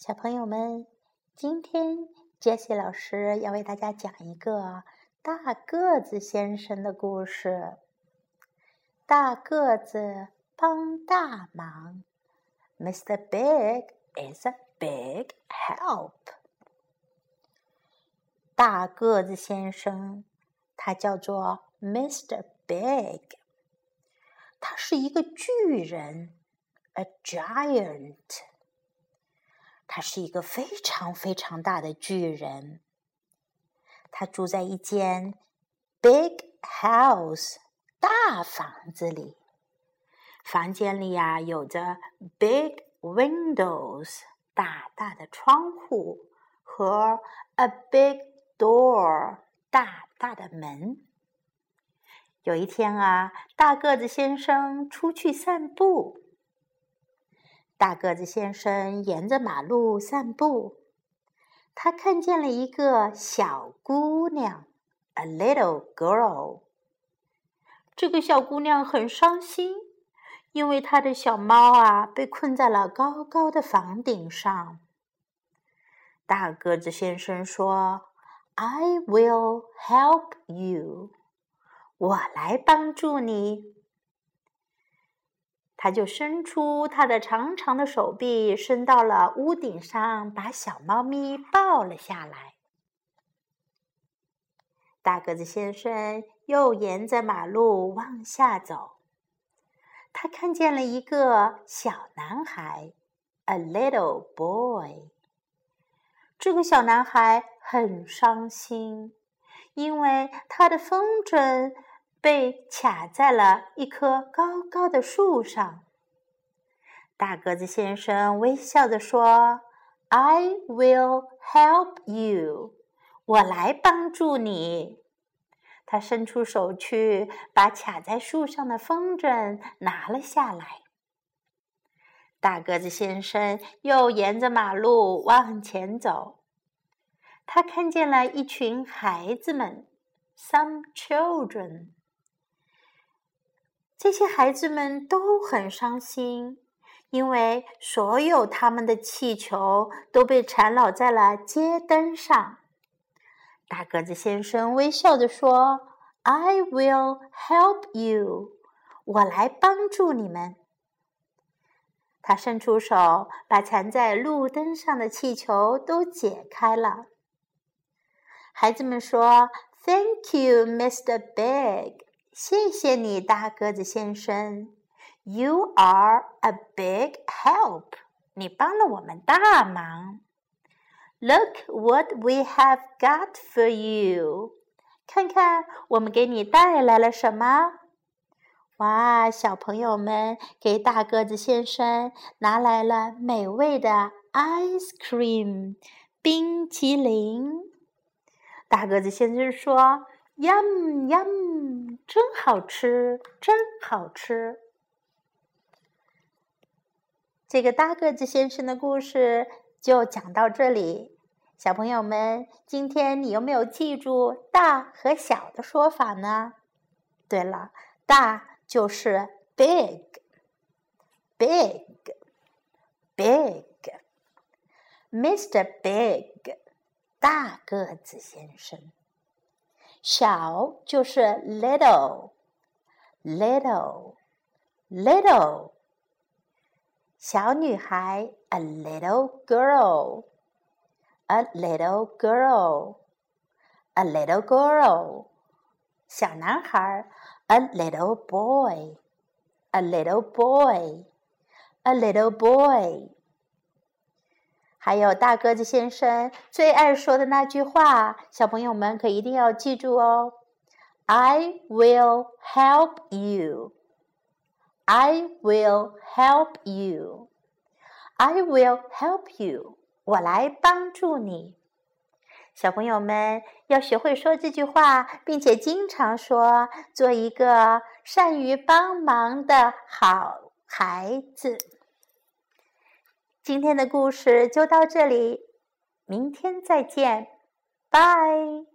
小朋友们，今天杰西老师要为大家讲一个大个子先生的故事。大个子帮大忙，Mr. Big is a big help。大个子先生，他叫做 Mr. Big，他是一个巨人，a giant。他是一个非常非常大的巨人。他住在一间 big house 大房子里，房间里呀有着 big windows 大大的窗户和 a big door 大大的门。有一天啊，大个子先生出去散步。大个子先生沿着马路散步，他看见了一个小姑娘，a little girl。这个小姑娘很伤心，因为她的小猫啊被困在了高高的房顶上。大个子先生说：“I will help you，我来帮助你。”他就伸出他的长长的手臂，伸到了屋顶上，把小猫咪抱了下来。大个子先生又沿着马路往下走，他看见了一个小男孩，a little boy。这个小男孩很伤心，因为他的风筝。被卡在了一棵高高的树上。大个子先生微笑着说：“I will help you，我来帮助你。”他伸出手去，把卡在树上的风筝拿了下来。大个子先生又沿着马路往前走，他看见了一群孩子们，some children。这些孩子们都很伤心，因为所有他们的气球都被缠绕在了街灯上。大个子先生微笑着说：“I will help you，我来帮助你们。”他伸出手，把缠在路灯上的气球都解开了。孩子们说：“Thank you, Mr. Big。”谢谢你，大个子先生。You are a big help。你帮了我们大忙。Look what we have got for you。看看我们给你带来了什么？哇，小朋友们给大个子先生拿来了美味的 ice cream 冰淇淋。大个子先生说：“Yum yum。”真好吃，真好吃！这个大个子先生的故事就讲到这里。小朋友们，今天你有没有记住“大”和“小”的说法呢？对了，大就是 big，big，big，Mr. Big，大个子先生。小就是 little，little，little。小女孩 a little girl，a little girl，a little girl。小男孩 a little boy，a little boy，a little boy。 还有大个子先生最爱说的那句话，小朋友们可一定要记住哦！I will help you. I will help you. I will help you. 我来帮助你。小朋友们要学会说这句话，并且经常说，做一个善于帮忙的好孩子。今天的故事就到这里，明天再见，拜。